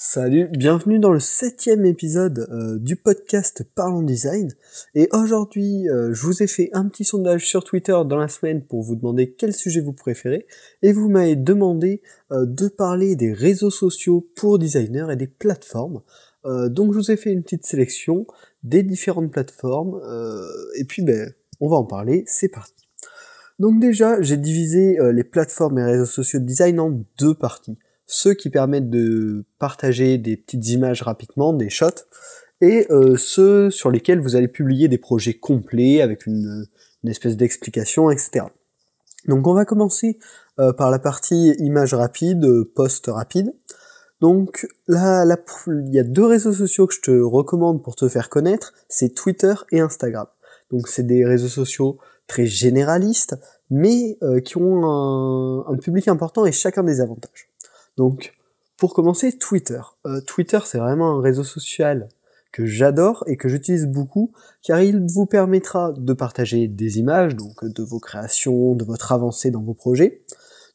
Salut, bienvenue dans le septième épisode euh, du podcast Parlons Design. Et aujourd'hui, euh, je vous ai fait un petit sondage sur Twitter dans la semaine pour vous demander quel sujet vous préférez. Et vous m'avez demandé euh, de parler des réseaux sociaux pour designers et des plateformes. donc je vous ai fait une petite sélection des différentes plateformes. et puis ben, on va en parler, c'est parti. Donc déjà, j'ai divisé les plateformes et réseaux sociaux de design en deux parties ceux qui permettent de partager des petites images rapidement, des shots, et euh, ceux sur lesquels vous allez publier des projets complets avec une, espèce d'explication, etc. Donc on va commencer euh, par la partie image rapide, post rapide. Donc là, il y a deux réseaux sociaux que je te recommande pour te faire connaître, c'est Twitter et Instagram. Donc c'est des réseaux sociaux très généralistes, mais euh, qui ont un public important et chacun des avantages. Donc, pour commencer, Twitter. Euh, Twitter, c'est vraiment un réseau social que j'adore et que j'utilise beaucoup, car il vous permettra de partager des images, donc de vos créations, de votre avancée dans vos projets,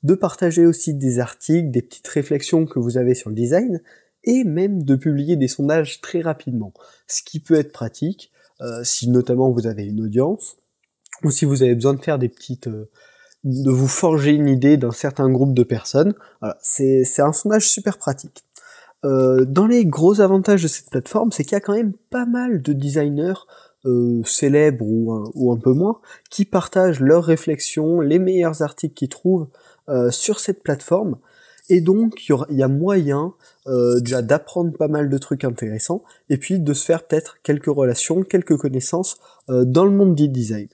de partager aussi des articles, des petites réflexions que vous avez sur le design, et même de publier des sondages très rapidement, ce qui peut être pratique euh, si notamment vous avez une audience, ou si vous avez besoin de faire des petites, euh, de vous forger une idée d'un certain groupe de personnes. Voilà, c'est un sondage super pratique. Euh, dans les gros avantages de cette plateforme, c'est qu'il y a quand même pas mal de designers euh, célèbres ou un, peu moins qui partagent leurs réflexions, les meilleurs articles qu'ils trouvent euh, sur cette plateforme. Et donc, il y, a moyen déjà d'apprendre pas mal de trucs intéressants, et puis de se faire peut-être quelques relations, quelques connaissances dans le monde du design.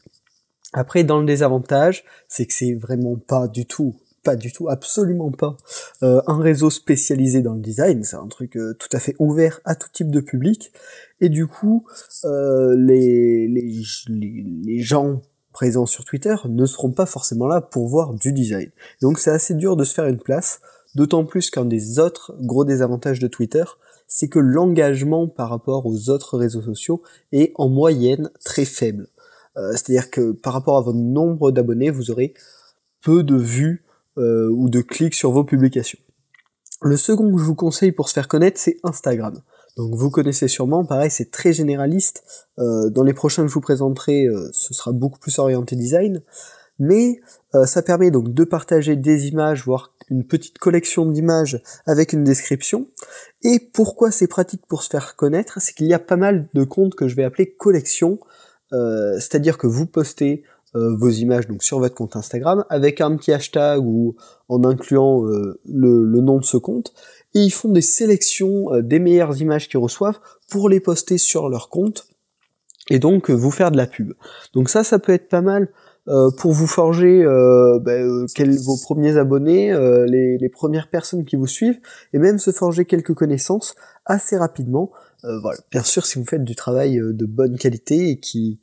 Après, dans le désavantage, c'est que c'est vraiment pas du tout, pas du tout, absolument pas euh, un réseau spécialisé dans le design. C'est un truc euh, tout à fait ouvert à tout type de public. Et du coup, euh, les, les, les, gens présents sur Twitter ne seront pas forcément là pour voir du design. Donc c'est assez dur de se faire une place, d'autant plus qu'un des autres gros désavantages de Twitter, c'est que l'engagement par rapport aux autres réseaux sociaux est en moyenne très faible. Euh, c'est-à-dire que par rapport à votre nombre d'abonnés, vous aurez peu de vues euh, ou de clics sur vos publications. Le second que je vous conseille pour se faire connaître, c'est Instagram. Donc vous connaissez sûrement, pareil, c'est très généraliste. Euh, dans les prochains que je vous présenterai, ce sera beaucoup plus orienté design. Mais ça permet donc de partager des images, voire une petite collection d'images avec une description. Et pourquoi c'est pratique pour se faire connaître C'est qu'il y a pas mal de comptes que je vais appeler collections c'est-à-dire que vous postez euh, vos images donc sur votre compte Instagram avec un petit hashtag ou en incluant euh, le, nom de ce compte et ils font des sélections des meilleures images qu'ils reçoivent pour les poster sur leur compte et donc vous faire de la pub. Donc ça, ça peut être pas mal pour vous forger ben, vos premiers abonnés, les, les, premières personnes qui vous suivent, et même se forger quelques connaissances assez rapidement euh, voilà. Bien sûr, si vous faites du travail euh, de bonne qualité et qui,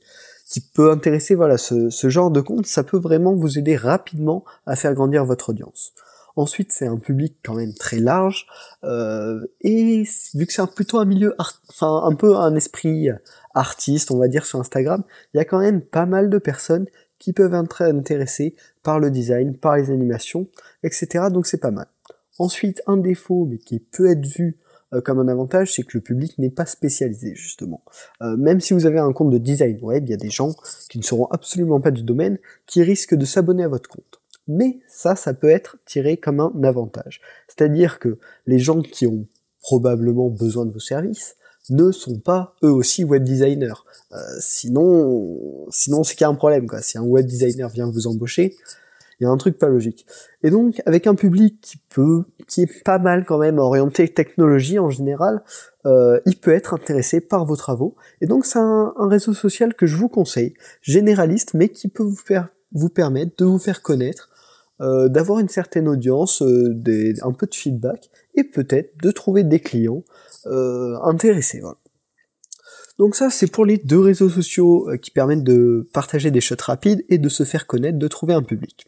qui peut intéresser voilà, ce, ce genre de compte, ça peut vraiment vous aider rapidement à faire grandir votre audience. Ensuite, c'est un public quand même très large, euh, et vu que c'est plutôt un milieu, enfin un peu un esprit artiste, on va dire sur Instagram, il y a quand même pas mal de personnes qui peuvent être intéressées par le design, par les animations, etc. Donc c'est pas mal. Ensuite, un défaut, mais qui peut être vu euh, comme un avantage, c'est que le public n'est pas spécialisé justement. Euh, même si vous avez un compte de design web, il y a des gens qui ne seront absolument pas du domaine qui risquent de s'abonner à votre compte. Mais ça, ça peut être tiré comme un avantage. C'est-à-dire que les gens qui ont probablement besoin de vos services ne sont pas eux aussi web designers. Euh, sinon, sinon c'est qu'il y a un problème. Quoi. Si un web designer vient vous embaucher, il y a un truc pas logique. Et donc, avec un public qui peut, qui est pas mal quand même orienté technologie en général, euh, il peut être intéressé par vos travaux. Et donc, c'est un, réseau social que je vous conseille, généraliste, mais qui peut vous, vous permettre de vous faire connaître, euh, d'avoir une certaine audience, un peu de feedback, et peut-être de trouver des clients euh, intéressés. Voilà. Donc ça, c'est pour les deux réseaux sociaux euh, qui permettent de partager des shots rapides et de se faire connaître, de trouver un public.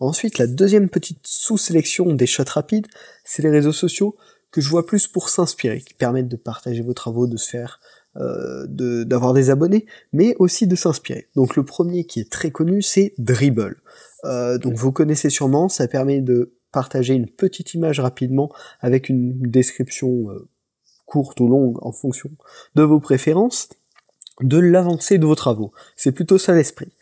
Ensuite, la deuxième petite sous-sélection des shots rapides, c'est les réseaux sociaux que je vois plus pour s'inspirer, qui permettent de partager vos travaux, de se faire, euh, d'avoir des abonnés, mais aussi de s'inspirer. Donc le premier qui est très connu, c'est Dribble. Euh, donc vous connaissez sûrement, ça permet de partager une petite image rapidement avec une description euh, courte ou longue en fonction de vos préférences, de l'avancée de vos travaux. C'est plutôt ça l'esprit.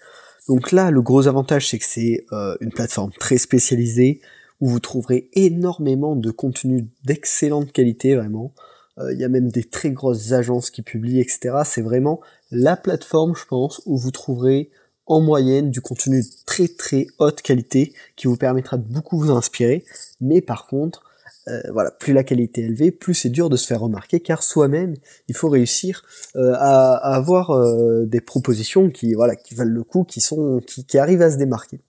Donc là, le gros avantage, c'est que c'est euh, une plateforme très spécialisée où vous trouverez énormément de contenu d'excellente qualité, vraiment. Euh, il y a même des très grosses agences qui publient, etc. C'est vraiment la plateforme, je pense, où vous trouverez en moyenne du contenu de très très haute qualité qui vous permettra de beaucoup vous inspirer. Mais par contre, euh, voilà, plus la qualité est élevée, plus c'est dur de se faire remarquer, car soi-même, il faut réussir euh, à, avoir euh, des propositions qui, voilà, qui valent le coup, qui sont, qui, qui arrivent à se démarquer.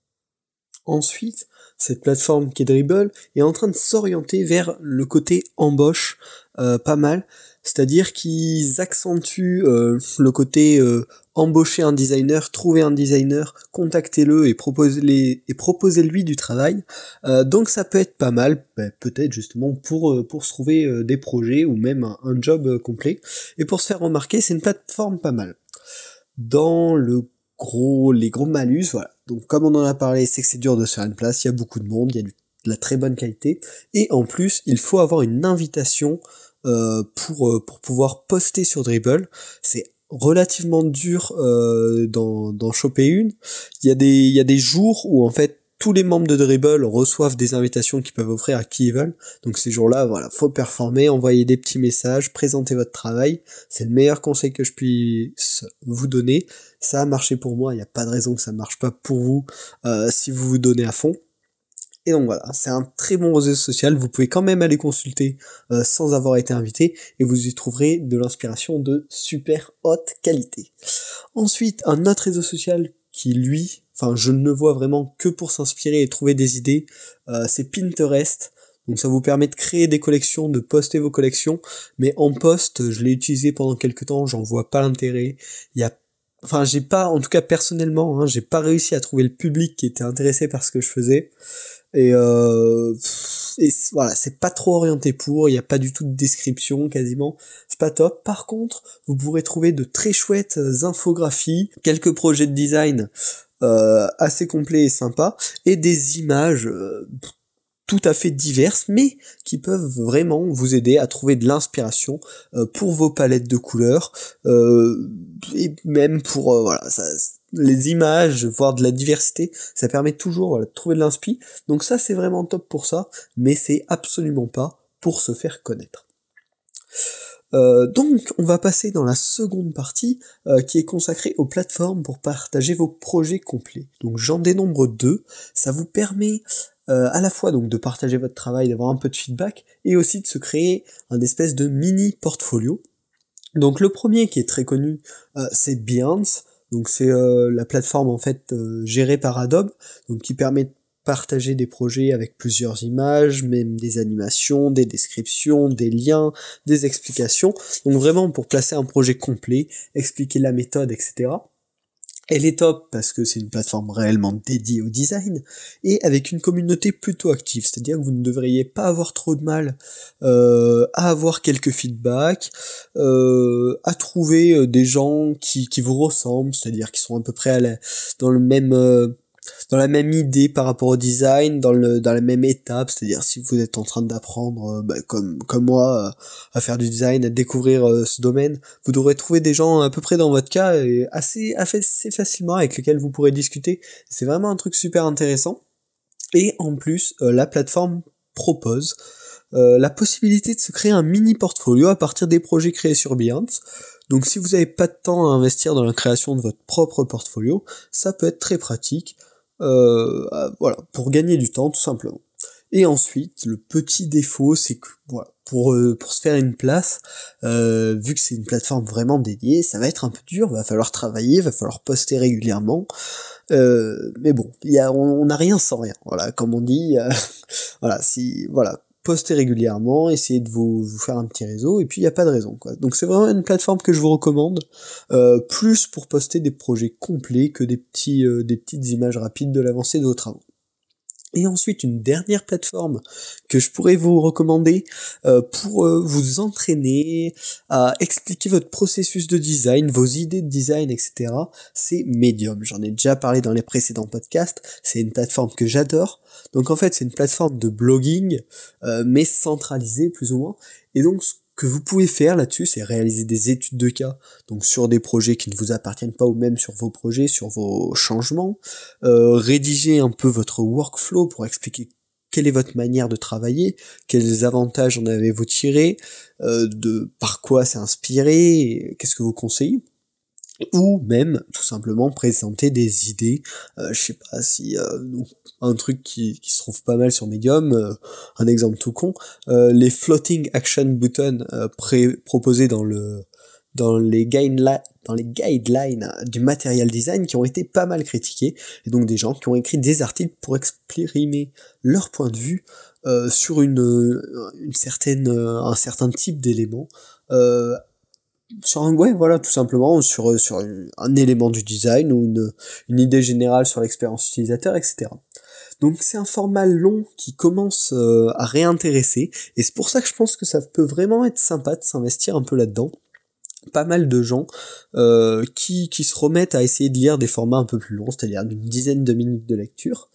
Ensuite, cette plateforme qui est Dribble est en train de s'orienter vers le côté embauche, pas mal, c'est-à-dire qu'ils accentuent le côté embaucher un designer, trouver un designer, contactez-le et proposez-lui du travail. Euh, donc ça peut être pas mal, ben, peut-être justement pour euh, pour se trouver euh, des projets ou même un, job complet. Et pour se faire remarquer, c'est une plateforme pas mal. Dans le gros les gros malus, voilà. Donc comme on en a parlé, c'est que c'est dur de se faire une place, il y a beaucoup de monde, il y a de la très bonne qualité, et en plus il faut avoir une invitation pour, pour pouvoir poster sur Dribble. C'est relativement dur euh, d'en choper une. Il y, a des, il y a des jours où en fait tous les membres de Dribble reçoivent des invitations qu'ils peuvent offrir à qui ils veulent. Donc ces jours-là, voilà, faut performer, envoyer des petits messages, présenter votre travail. C'est le meilleur conseil que je puisse vous donner. Ça a marché pour moi, il n'y a pas de raison que ça ne marche pas pour vous euh, si vous vous donnez à fond. Et donc voilà, c'est un très bon réseau social, vous pouvez quand même aller consulter euh, sans avoir été invité et vous y trouverez de l'inspiration de super haute qualité. Ensuite, un autre réseau social qui lui, enfin je ne le vois vraiment que pour s'inspirer et trouver des idées, euh, c'est Pinterest. Donc ça vous permet de créer des collections, de poster vos collections, mais en post, je l'ai utilisé pendant quelques temps, j'en vois pas l'intérêt. Il y a enfin j'ai pas en tout cas personnellement hein, j'ai pas réussi à trouver le public qui était intéressé par ce que je faisais. Et, euh, voilà, c'est pas trop orienté pour, il n'y a pas du tout de description quasiment, c'est pas top. Par contre, vous pourrez trouver de très chouettes infographies, quelques projets de design. euh, assez complets et sympas, et des images euh, tout à fait diverses, mais qui peuvent vraiment vous aider à trouver de l'inspiration euh, pour vos palettes de couleurs, euh, et même pour voilà, ça les images, voir de la diversité, ça permet toujours de trouver de l'inspi. Donc ça c'est vraiment top pour ça, mais c'est absolument pas pour se faire connaître. Euh, donc on va passer dans la seconde partie euh, qui est consacrée aux plateformes pour partager vos projets complets. Donc j'en dénombre deux, ça vous permet euh, à la fois donc de partager votre travail, d'avoir un peu de feedback et aussi de se créer un espèce de mini portfolio. Donc le premier qui est très connu c'est Behance. Donc c'est la plateforme en fait gérée par Adobe, donc qui permet partager des projets avec plusieurs images, même des animations, des descriptions, des liens, des explications. Donc vraiment pour placer un projet complet, expliquer la méthode, etc. Elle est top parce que c'est une plateforme réellement dédiée au design et avec une communauté plutôt active, c'est-à-dire que vous ne devriez pas avoir trop de mal euh, à avoir quelques feedbacks, euh, à trouver euh, des gens qui, qui vous ressemblent, c'est-à-dire qui sont à peu près dans le même dans la même idée par rapport au design, dans le dans la même étape, c'est-à-dire si vous êtes en train d'apprendre, euh, bah, comme comme moi, euh, à faire du design, à découvrir euh, ce domaine, vous devrez trouver des gens à peu près dans votre cas et assez assez facilement avec lesquels vous pourrez discuter. C'est vraiment un truc super intéressant. Et en plus, la plateforme propose la possibilité de se créer un mini portfolio à partir des projets créés sur Behance. Donc si vous n'avez pas de temps à investir dans la création de votre propre portfolio, ça peut être très pratique. Euh, voilà, pour gagner du temps tout simplement. Et ensuite, le petit défaut, c'est que voilà, pour euh, pour se faire une place, euh, vu que c'est une plateforme vraiment dédiée, ça va être un peu dur. Va falloir travailler, va falloir poster régulièrement. mais bon, y a, on n'a rien sans rien. Voilà, comme on dit. voilà, si voilà, postez régulièrement, essayez de vous, vous faire un petit réseau, et puis il n'y a pas de raison. Quoi. Donc c'est vraiment une plateforme que je vous recommande, euh, plus pour poster des projets complets que des, petits, euh, des petites images rapides de l'avancée de vos travaux. Et ensuite, une dernière plateforme que je pourrais vous recommander euh, pour euh, vous entraîner à expliquer votre processus de design, vos idées de design, etc. C'est Medium. J'en ai déjà parlé dans les précédents podcasts. C'est une plateforme que j'adore. Donc en fait, c'est une plateforme de blogging, euh, mais centralisée plus ou moins. Et donc, que vous pouvez faire là-dessus, c'est réaliser des études de cas, donc sur des projets qui ne vous appartiennent pas ou même sur vos projets, sur vos changements, euh, rédiger un peu votre workflow pour expliquer quelle est votre manière de travailler, quels avantages en avez-vous tiré, euh, de par quoi c'est inspiré, qu'est-ce que vous conseillez ou même tout simplement présenter des idées. Euh, je sais pas si euh, un truc qui, qui, se trouve pas mal sur Medium, euh, un exemple tout con, les floating action buttons proposés dans le dans les dans les guidelines du material design qui ont été pas mal critiqués et donc des gens qui ont écrit des articles pour exprimer leur point de vue sur une, une certaine un certain type d'éléments sur un ouais voilà tout simplement sur sur un élément du design ou une, une idée générale sur l'expérience utilisateur etc donc c'est un format long qui commence euh, à réintéresser et c'est pour ça que je pense que ça peut vraiment être sympa de s'investir un peu là-dedans pas mal de gens euh, qui, qui se remettent à essayer de lire des formats un peu plus longs, c'est-à-dire d'une dizaine de minutes de lecture.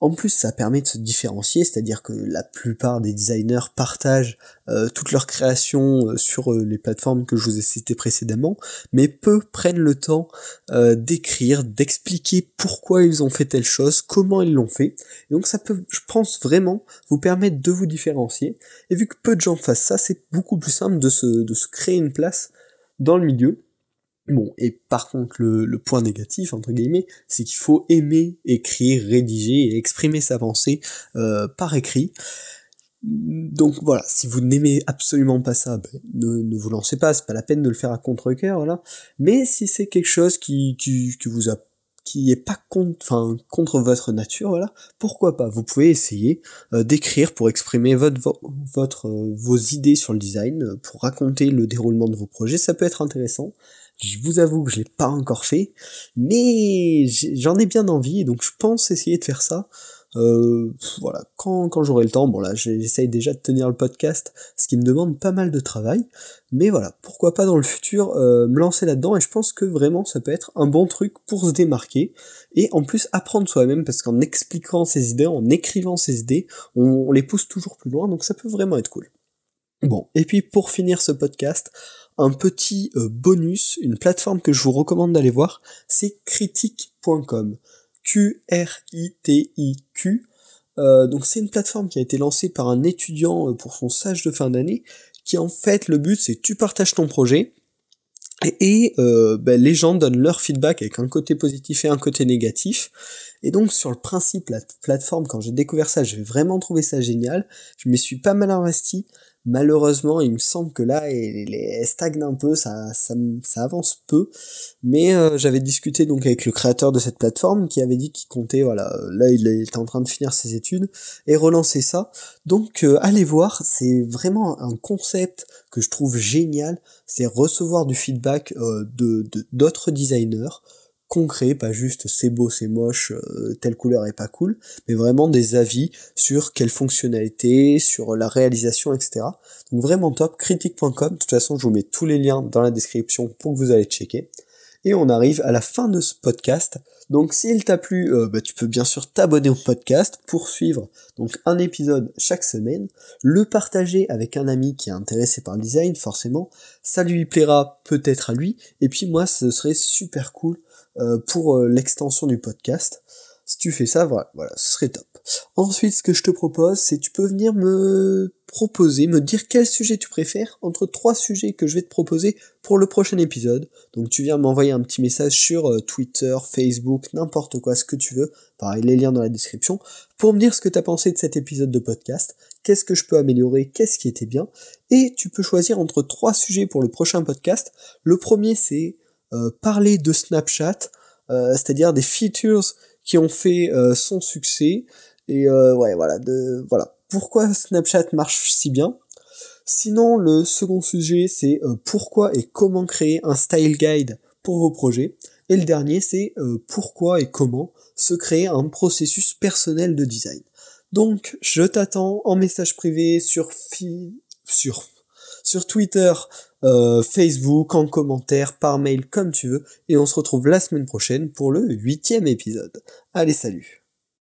En plus, ça permet de se différencier, c'est-à-dire que la plupart des designers partagent euh, toutes leurs créations euh, sur euh, les plateformes que je vous ai citées précédemment, mais peu prennent le temps d'écrire, d'expliquer pourquoi ils ont fait telle chose, comment ils l'ont fait. Et donc ça peut, je pense vraiment, vous permettre de vous différencier. Et vu que peu de gens fassent ça, c'est beaucoup plus simple de se, de se créer une place dans le milieu Bon, et par contre, le, point négatif, entre guillemets, c'est qu'il faut aimer écrire, rédiger et exprimer sa pensée euh, par écrit. Donc voilà, si vous n'aimez absolument pas ça, ben, ne, vous lancez pas, c'est pas la peine de le faire à contre-cœur, voilà. Mais si c'est quelque chose qui, qui, vous est pas contre, votre nature, pourquoi pas? Vous pouvez essayer euh, d'écrire pour exprimer votre, euh, vos idées sur le design, pour raconter le déroulement de vos projets, ça peut être intéressant. Je vous avoue que je l'ai pas encore fait, mais j'en ai bien envie, donc je pense essayer de faire ça. Euh, voilà, quand, quand j'aurai le temps, bon là j'essaye déjà de tenir le podcast, ce qui me demande pas mal de travail, mais voilà, pourquoi pas dans le futur euh, me lancer là-dedans, et je pense que vraiment ça peut être un bon truc pour se démarquer, et en plus apprendre soi-même, parce qu'en expliquant ses idées, en écrivant ses idées, on les pousse toujours plus loin, donc ça peut vraiment être cool. Bon, et puis pour finir ce podcast, un petit euh, bonus, une plateforme que je vous recommande d'aller voir, c'est critique.com. Q-R-I-T-I-Q. Euh, donc c'est une plateforme qui a été lancée par un étudiant euh, pour son stage de fin d'année, qui en fait le but c'est tu partages ton projet, et, ben, les gens donnent leur feedback avec un côté positif et un côté négatif. Et donc sur le principe, la plateforme, quand j'ai découvert ça, j'ai vraiment trouvé ça génial. Je me suis pas mal investi. Malheureusement, il me semble que là, elle, stagne un peu, ça, ça, avance peu. Mais euh, j'avais discuté donc avec le créateur de cette plateforme qui avait dit qu'il comptait, voilà, là il était en train de finir ses études et relancer ça. Donc euh, allez voir, c'est vraiment un concept que je trouve génial, c'est recevoir du feedback euh, de d'autres designers concret, pas juste c'est beau, c'est moche, euh, telle couleur est pas cool, mais vraiment des avis sur quelle fonctionnalité, sur la réalisation, etc. Donc vraiment top, critique.com, de toute façon je vous mets tous les liens dans la description pour que vous allez checker. Et on arrive à la fin de ce podcast. Donc s'il t'a plu, euh, bah, tu peux bien sûr t'abonner au podcast pour suivre donc un épisode chaque semaine, le partager avec un ami qui est intéressé par le design, forcément, ça lui plaira peut-être à lui, et puis moi ce serait super cool pour euh, l'extension du podcast. Si tu fais ça, voilà, ce serait top. Ensuite, ce que je te propose, c'est tu peux venir me proposer, me dire quel sujet tu préfères entre trois sujets que je vais te proposer pour le prochain épisode. Donc tu viens m'envoyer un petit message sur euh, Twitter, Facebook, n'importe quoi, ce que tu veux. Pareil, les liens dans la description. Pour me dire ce que tu as pensé de cet épisode de podcast. Qu'est-ce que je peux améliorer, qu'est-ce qui était bien. Et tu peux choisir entre trois sujets pour le prochain podcast. Le premier, c'est euh, parler de Snapchat, euh, c'est-à-dire des features qui ont fait euh, son succès. Et ouais, voilà, de, voilà. Pourquoi Snapchat marche si bien? Sinon, le second sujet, c'est pourquoi et comment créer un style guide pour vos projets. Et le dernier, c'est euh, pourquoi et comment se créer un processus personnel de design. Donc, je t'attends en message privé sur sur sur Twitter, euh, Facebook, en commentaire, par mail, comme tu veux, et on se retrouve la semaine prochaine pour le huitième épisode. Allez, salut